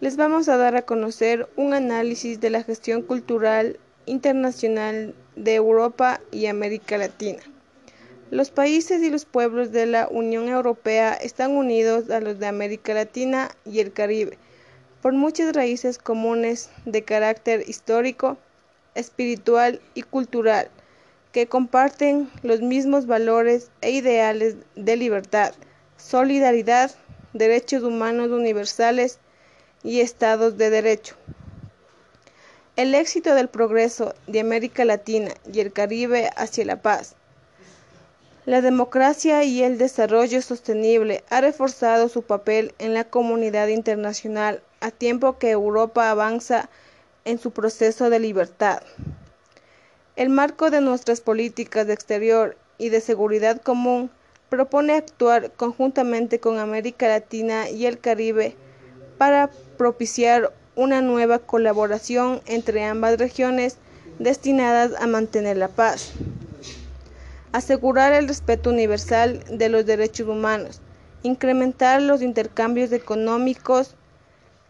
les vamos a dar a conocer un análisis de la gestión cultural internacional de Europa y América Latina. Los países y los pueblos de la Unión Europea están unidos a los de América Latina y el Caribe por muchas raíces comunes de carácter histórico, espiritual y cultural, que comparten los mismos valores e ideales de libertad, solidaridad, derechos humanos universales y estados de derecho. El éxito del progreso de América Latina y el Caribe hacia la paz. La democracia y el desarrollo sostenible ha reforzado su papel en la comunidad internacional a tiempo que Europa avanza en su proceso de libertad. El marco de nuestras políticas de exterior y de seguridad común propone actuar conjuntamente con América Latina y el Caribe para propiciar una nueva colaboración entre ambas regiones destinadas a mantener la paz, asegurar el respeto universal de los derechos humanos, incrementar los intercambios económicos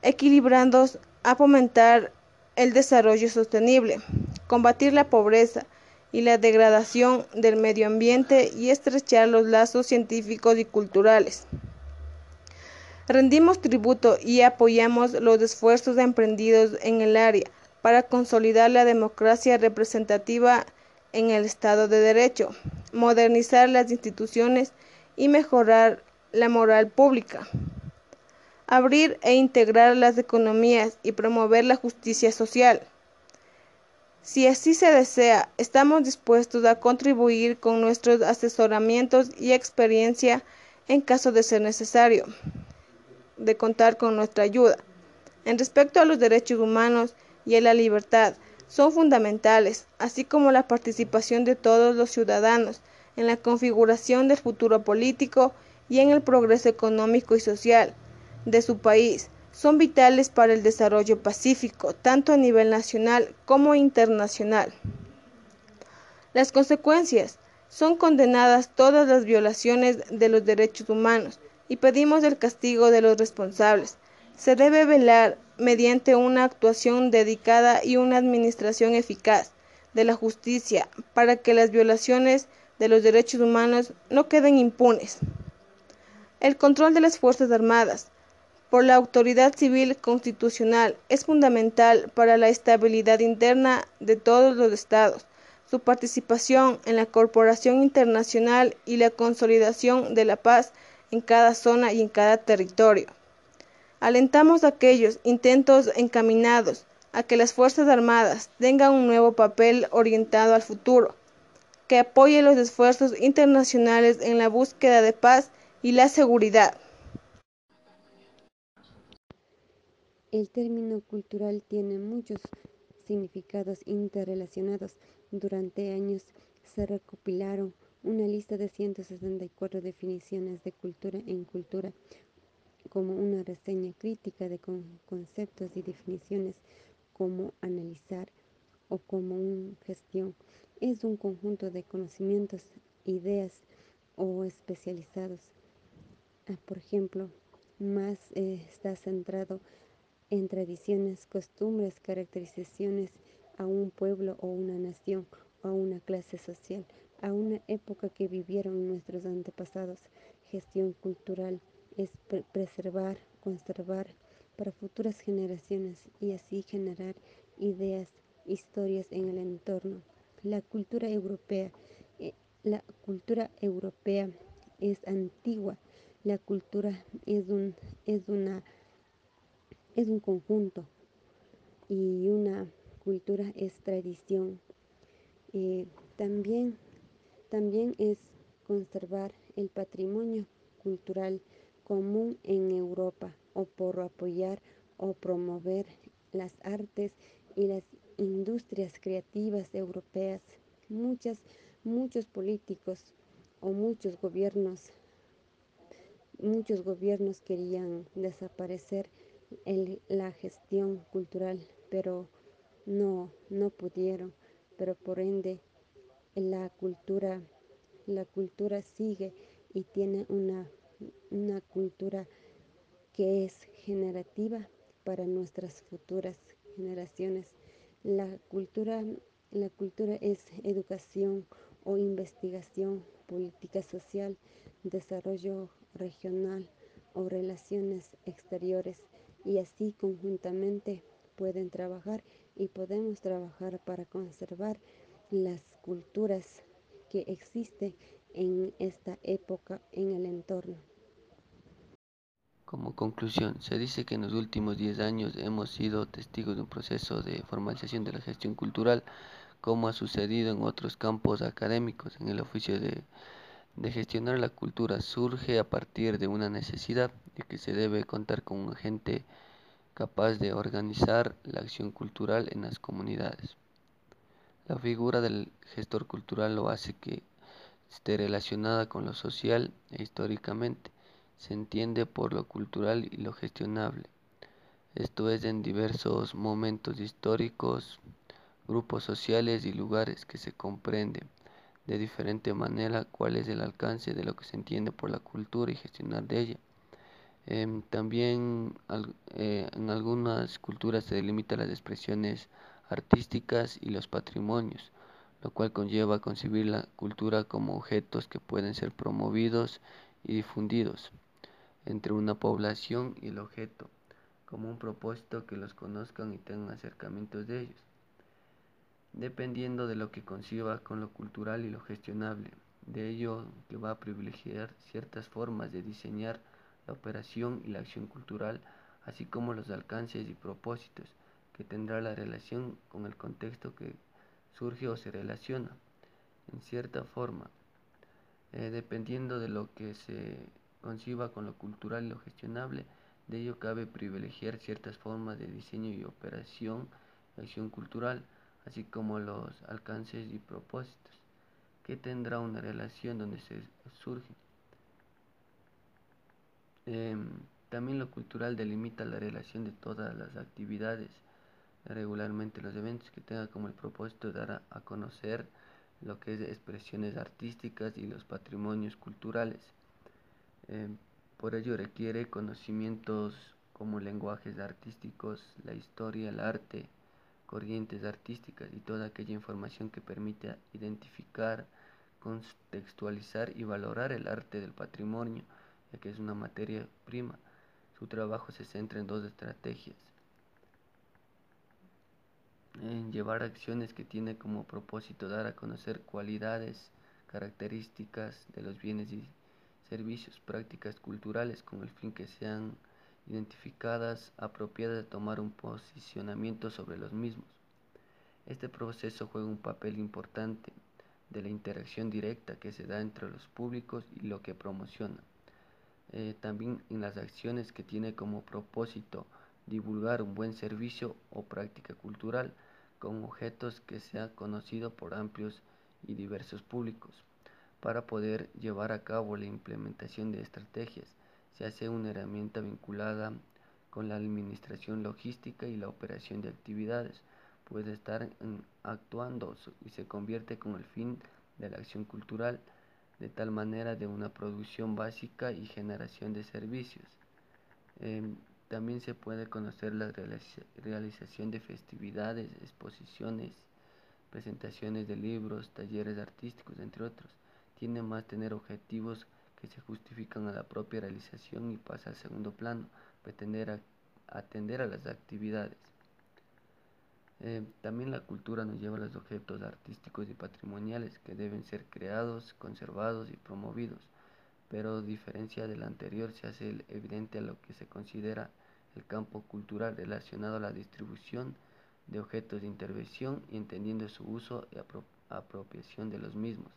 equilibrando a fomentar el desarrollo sostenible, combatir la pobreza y la degradación del medio ambiente y estrechar los lazos científicos y culturales. Rendimos tributo y apoyamos los esfuerzos emprendidos en el área para consolidar la democracia representativa en el Estado de Derecho, modernizar las instituciones y mejorar la moral pública, abrir e integrar las economías y promover la justicia social. Si así se desea, estamos dispuestos a contribuir con nuestros asesoramientos y experiencia en caso de ser necesario de contar con nuestra ayuda. En respecto a los derechos humanos y a la libertad, son fundamentales, así como la participación de todos los ciudadanos en la configuración del futuro político y en el progreso económico y social de su país. Son vitales para el desarrollo pacífico, tanto a nivel nacional como internacional. Las consecuencias son condenadas todas las violaciones de los derechos humanos, y pedimos el castigo de los responsables. Se debe velar mediante una actuación dedicada y una administración eficaz de la justicia para que las violaciones de los derechos humanos no queden impunes. El control de las Fuerzas Armadas por la autoridad civil constitucional es fundamental para la estabilidad interna de todos los estados, su participación en la corporación internacional y la consolidación de la paz en cada zona y en cada territorio. Alentamos aquellos intentos encaminados a que las Fuerzas Armadas tengan un nuevo papel orientado al futuro, que apoye los esfuerzos internacionales en la búsqueda de paz y la seguridad. El término cultural tiene muchos significados interrelacionados. Durante años se recopilaron una lista de 164 definiciones de cultura en cultura, como una reseña crítica de conceptos y definiciones, como analizar o como una gestión. Es un conjunto de conocimientos, ideas o especializados. Ah, por ejemplo, más eh, está centrado en tradiciones, costumbres, caracterizaciones a un pueblo o una nación o a una clase social a una época que vivieron nuestros antepasados. Gestión cultural es preservar, conservar para futuras generaciones y así generar ideas, historias en el entorno. La cultura europea, eh, la cultura europea es antigua. La cultura es un, es una, es un conjunto y una cultura es tradición. Eh, también también es conservar el patrimonio cultural común en Europa o por apoyar o promover las artes y las industrias creativas europeas. Muchas, muchos políticos o muchos gobiernos, muchos gobiernos querían desaparecer la gestión cultural, pero no, no pudieron, pero por ende la cultura, la cultura sigue y tiene una, una cultura que es generativa para nuestras futuras generaciones. La cultura, la cultura es educación o investigación, política social, desarrollo regional o relaciones exteriores y así conjuntamente pueden trabajar y podemos trabajar para conservar las culturas que existen en esta época en el entorno. Como conclusión, se dice que en los últimos 10 años hemos sido testigos de un proceso de formalización de la gestión cultural, como ha sucedido en otros campos académicos. En el oficio de, de gestionar la cultura surge a partir de una necesidad de que se debe contar con un agente capaz de organizar la acción cultural en las comunidades. La figura del gestor cultural lo hace que esté relacionada con lo social e históricamente se entiende por lo cultural y lo gestionable. Esto es en diversos momentos históricos, grupos sociales y lugares que se comprende de diferente manera cuál es el alcance de lo que se entiende por la cultura y gestionar de ella. Em, también eh, en algunas culturas se delimitan las expresiones artísticas y los patrimonios, lo cual conlleva a concebir la cultura como objetos que pueden ser promovidos y difundidos entre una población y el objeto, como un propósito que los conozcan y tengan acercamientos de ellos, dependiendo de lo que conciba con lo cultural y lo gestionable. De ello que va a privilegiar ciertas formas de diseñar la operación y la acción cultural, así como los alcances y propósitos que tendrá la relación con el contexto que surge o se relaciona, en cierta forma, eh, dependiendo de lo que se conciba con lo cultural y lo gestionable. De ello cabe privilegiar ciertas formas de diseño y operación acción cultural, así como los alcances y propósitos, que tendrá una relación donde se surge. Em, también lo cultural delimita la relación de todas las actividades, regularmente los eventos que tengan como el propósito dar a conocer lo que es expresiones artísticas y los patrimonios culturales. Eh, por ello requiere conocimientos como lenguajes artísticos, la historia, el arte, corrientes artísticas y toda aquella información que permita identificar, contextualizar y valorar el arte del patrimonio, ya que es una materia prima. Su trabajo se centra en dos estrategias. En llevar acciones que tiene como propósito dar a conocer cualidades, características de los bienes y servicios, prácticas culturales con el fin que sean identificadas, apropiadas de tomar un posicionamiento sobre los mismos. Este proceso juega un papel importante de la interacción directa que se da entre los públicos y lo que promociona. Eh, también en las acciones que tiene como propósito divulgar un buen servicio o práctica cultural con objetos que sea conocido por amplios y diversos públicos. Para poder llevar a cabo la implementación de estrategias, se hace una herramienta vinculada con la administración logística y la operación de actividades. Puede estar actuando y se convierte con el fin de la acción cultural, de tal manera de una producción básica y generación de servicios. Em, también se puede conocer la realización de festividades, exposiciones, presentaciones de libros, talleres artísticos, entre otros tiene más tener objetivos que se justifican a la propia realización y pasa al segundo plano, pretender atender a las actividades. Eh, también la cultura nos lleva a los objetos artísticos y patrimoniales que deben ser creados, conservados y promovidos, pero diferencia del anterior se hace evidente lo que se considera el campo cultural relacionado a la distribución de objetos de intervención y entendiendo su uso y apropiación de los mismos.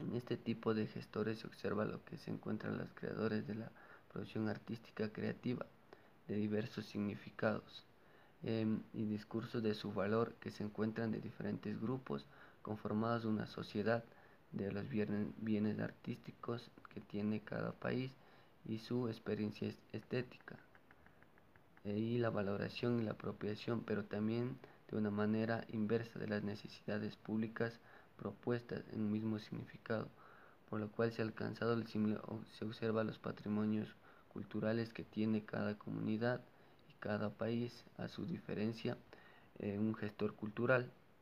En este tipo de gestores se observa lo que se encuentran los creadores de la producción artística creativa de diversos significados em, y discursos de su valor que se encuentran de diferentes grupos conformados una sociedad de los bienes, artísticos que tiene cada país y su experiencia estética e, y la valoración y la apropiación pero también de una manera inversa de las necesidades públicas propuestas en un mismo significado, por lo cual se ha alcanzado el se observa los patrimonios culturales que tiene cada comunidad y cada país a su diferencia un gestor cultural.